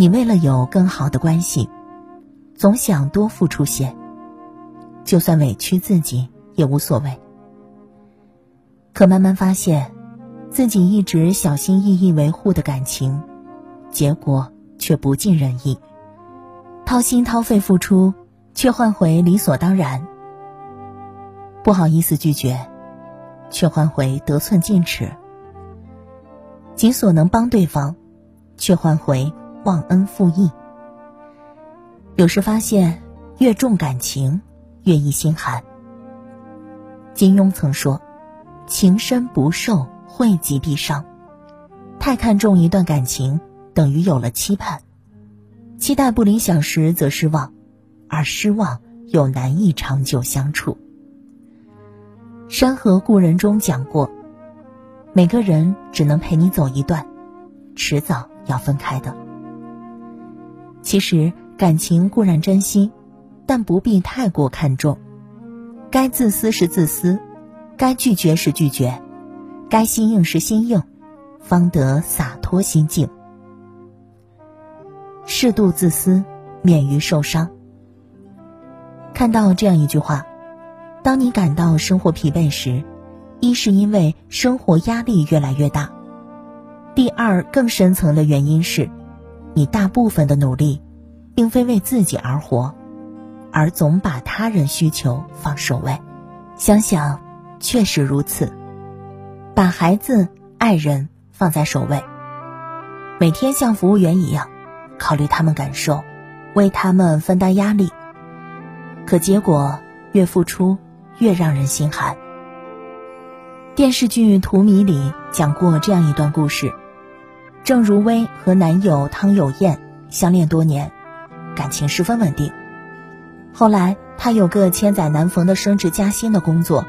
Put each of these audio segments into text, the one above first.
你为了有更好的关系，总想多付出些，就算委屈自己也无所谓。可慢慢发现，自己一直小心翼翼维护的感情，结果却不尽人意。掏心掏肺付出，却换回理所当然；不好意思拒绝，却换回得寸进尺。尽所能帮对方，却换回忘恩负义。有时发现，越重感情，越易心寒。金庸曾说：“情深不寿，惠及必伤。”太看重一段感情，等于有了期盼。期待不理想时则失望，而失望又难以长久相处。《山河故人》中讲过，每个人只能陪你走一段，迟早要分开的。其实感情固然珍惜，但不必太过看重。该自私时自私，该拒绝时拒绝，该心硬时心硬，方得洒脱心境。适度自私，免于受伤。看到这样一句话：，当你感到生活疲惫时，一是因为生活压力越来越大；，第二，更深层的原因是，你大部分的努力，并非为自己而活，而总把他人需求放首位。想想，确实如此。把孩子、爱人放在首位，每天像服务员一样。考虑他们感受，为他们分担压力，可结果越付出越让人心寒。电视剧《荼蘼》里讲过这样一段故事：郑如薇和男友汤有燕相恋多年，感情十分稳定。后来她有个千载难逢的升职加薪的工作，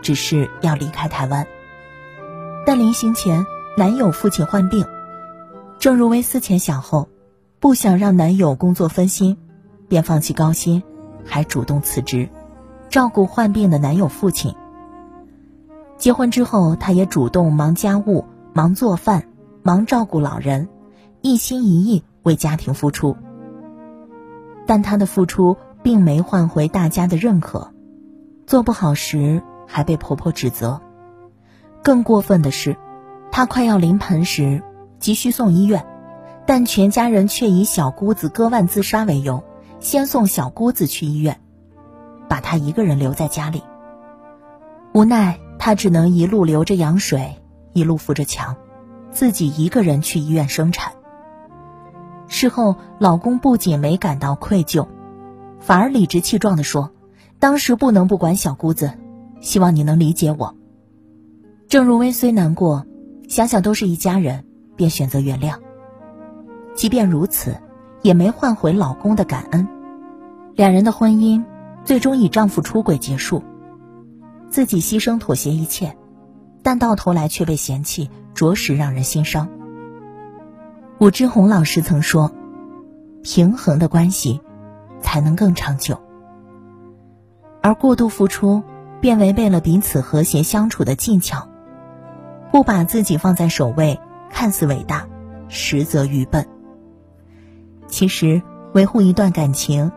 只是要离开台湾。但临行前，男友父亲患病，郑如薇思前想后。不想让男友工作分心，便放弃高薪，还主动辞职，照顾患病的男友父亲。结婚之后，她也主动忙家务、忙做饭、忙照顾老人，一心一意为家庭付出。但她的付出并没换回大家的认可，做不好时还被婆婆指责。更过分的是，她快要临盆时，急需送医院。但全家人却以小姑子割腕自杀为由，先送小姑子去医院，把她一个人留在家里。无奈，她只能一路流着羊水，一路扶着墙，自己一个人去医院生产。事后，老公不仅没感到愧疚，反而理直气壮地说：“当时不能不管小姑子，希望你能理解我。”郑如薇虽难过，想想都是一家人，便选择原谅。即便如此，也没换回老公的感恩。两人的婚姻最终以丈夫出轨结束，自己牺牲妥协一切，但到头来却被嫌弃，着实让人心伤。武志红老师曾说：“平衡的关系才能更长久。”而过度付出，便违背了彼此和谐相处的技巧。不把自己放在首位，看似伟大，实则愚笨。其实，维护一段感情，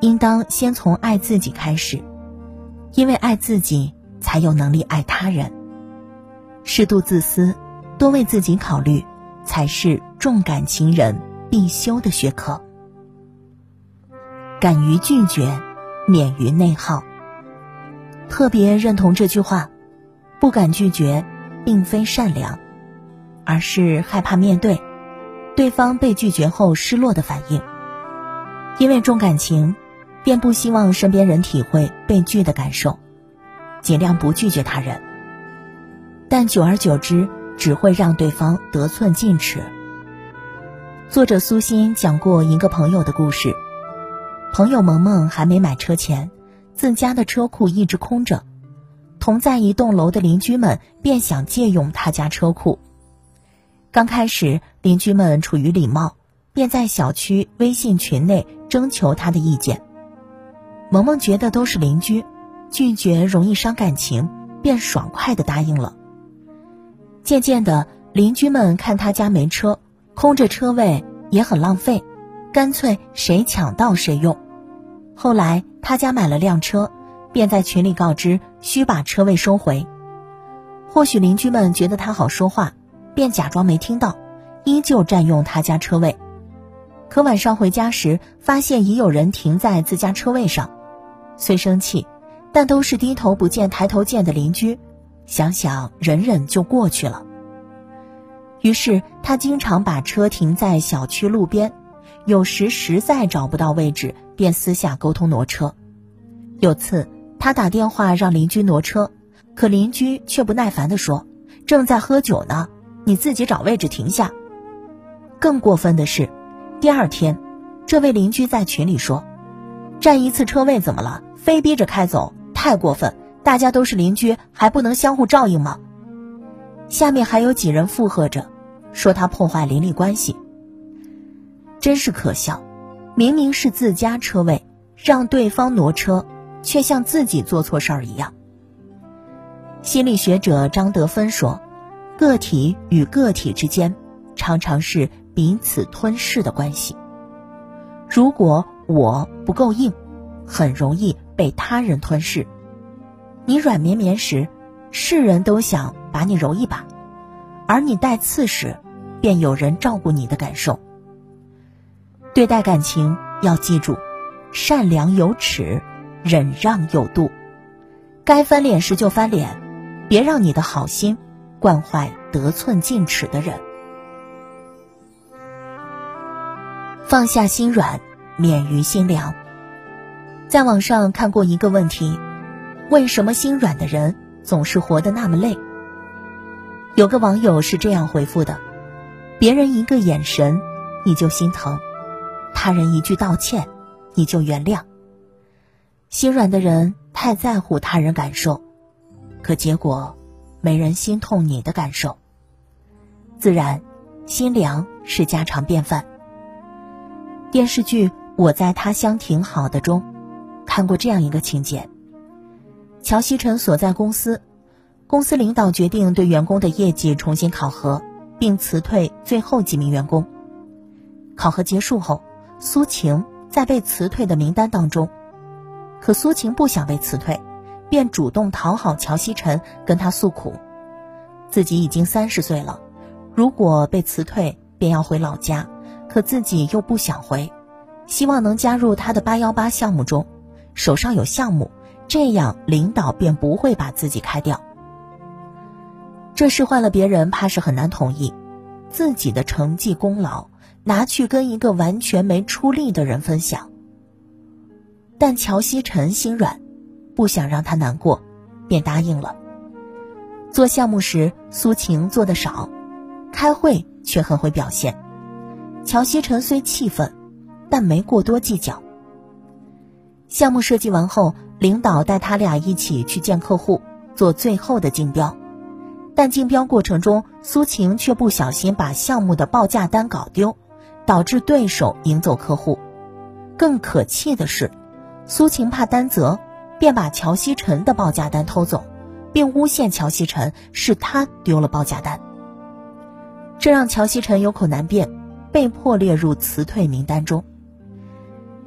应当先从爱自己开始，因为爱自己，才有能力爱他人。适度自私，多为自己考虑，才是重感情人必修的学科。敢于拒绝，免于内耗。特别认同这句话：不敢拒绝，并非善良，而是害怕面对。对方被拒绝后失落的反应，因为重感情，便不希望身边人体会被拒的感受，尽量不拒绝他人。但久而久之，只会让对方得寸进尺。作者苏欣讲过一个朋友的故事：朋友萌萌还没买车前，自家的车库一直空着，同在一栋楼的邻居们便想借用他家车库。刚开始，邻居们出于礼貌，便在小区微信群内征求他的意见。萌萌觉得都是邻居，拒绝容易伤感情，便爽快的答应了。渐渐的，邻居们看他家没车，空着车位也很浪费，干脆谁抢到谁用。后来他家买了辆车，便在群里告知需把车位收回。或许邻居们觉得他好说话，便假装没听到，依旧占用他家车位。可晚上回家时，发现已有人停在自家车位上，虽生气，但都是低头不见抬头见的邻居，想想忍忍就过去了。于是他经常把车停在小区路边，有时实在找不到位置，便私下沟通挪车。有次他打电话让邻居挪车，可邻居却不耐烦地说：“正在喝酒呢，你自己找位置停下。”更过分的是，第二天，这位邻居在群里说：“占一次车位怎么了？非逼着开走，太过分！大家都是邻居，还不能相互照应吗？”下面还有几人附和着。说他破坏邻里关系，真是可笑！明明是自家车位，让对方挪车，却像自己做错事儿一样。心理学者张德芬说：“个体与个体之间，常常是彼此吞噬的关系。如果我不够硬，很容易被他人吞噬。你软绵绵时，是人都想把你揉一把。”而你带刺时，便有人照顾你的感受。对待感情要记住，善良有尺，忍让有度。该翻脸时就翻脸，别让你的好心惯坏得寸进尺的人。放下心软，免于心凉。在网上看过一个问题：为什么心软的人总是活得那么累？有个网友是这样回复的：“别人一个眼神，你就心疼；他人一句道歉，你就原谅。心软的人太在乎他人感受，可结果没人心痛你的感受。自然，心凉是家常便饭。电视剧《我在他乡挺好的》中，看过这样一个情节：乔西晨所在公司。公司领导决定对员工的业绩重新考核，并辞退最后几名员工。考核结束后，苏晴在被辞退的名单当中，可苏晴不想被辞退，便主动讨好乔西晨，跟他诉苦，自己已经三十岁了，如果被辞退，便要回老家，可自己又不想回，希望能加入他的八幺八项目中，手上有项目，这样领导便不会把自己开掉。这事换了别人，怕是很难同意。自己的成绩功劳拿去跟一个完全没出力的人分享，但乔西晨心软，不想让他难过，便答应了。做项目时，苏晴做的少，开会却很会表现。乔西晨虽气愤，但没过多计较。项目设计完后，领导带他俩一起去见客户，做最后的竞标。但竞标过程中，苏晴却不小心把项目的报价单搞丢，导致对手赢走客户。更可气的是，苏晴怕担责，便把乔西晨的报价单偷走，并诬陷乔西晨是他丢了报价单。这让乔西晨有口难辩，被迫列入辞退名单中。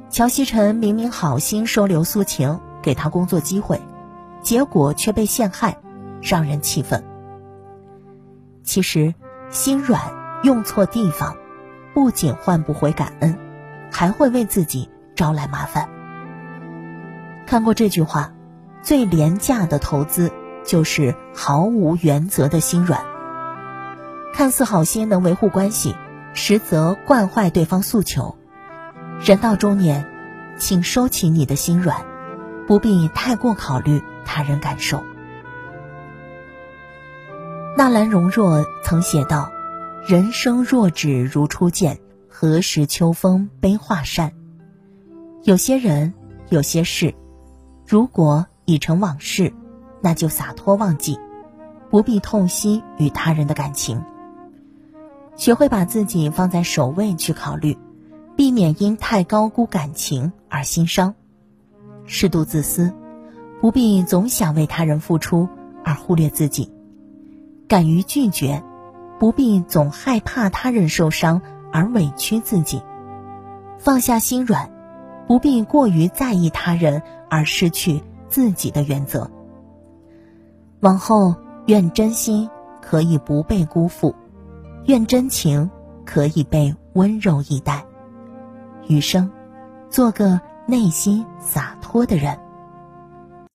乔西晨明明好心收留苏晴，给他工作机会，结果却被陷害，让人气愤。其实，心软用错地方，不仅换不回感恩，还会为自己招来麻烦。看过这句话，最廉价的投资就是毫无原则的心软。看似好心能维护关系，实则惯坏对方诉求。人到中年，请收起你的心软，不必太过考虑他人感受。纳兰容若曾写道：“人生若只如初见，何时秋风悲画扇？”有些人，有些事，如果已成往事，那就洒脱忘记，不必痛惜与他人的感情。学会把自己放在首位去考虑，避免因太高估感情而心伤。适度自私，不必总想为他人付出而忽略自己。敢于拒绝，不必总害怕他人受伤而委屈自己，放下心软，不必过于在意他人而失去自己的原则。往后，愿真心可以不被辜负，愿真情可以被温柔以待，余生，做个内心洒脱多的人。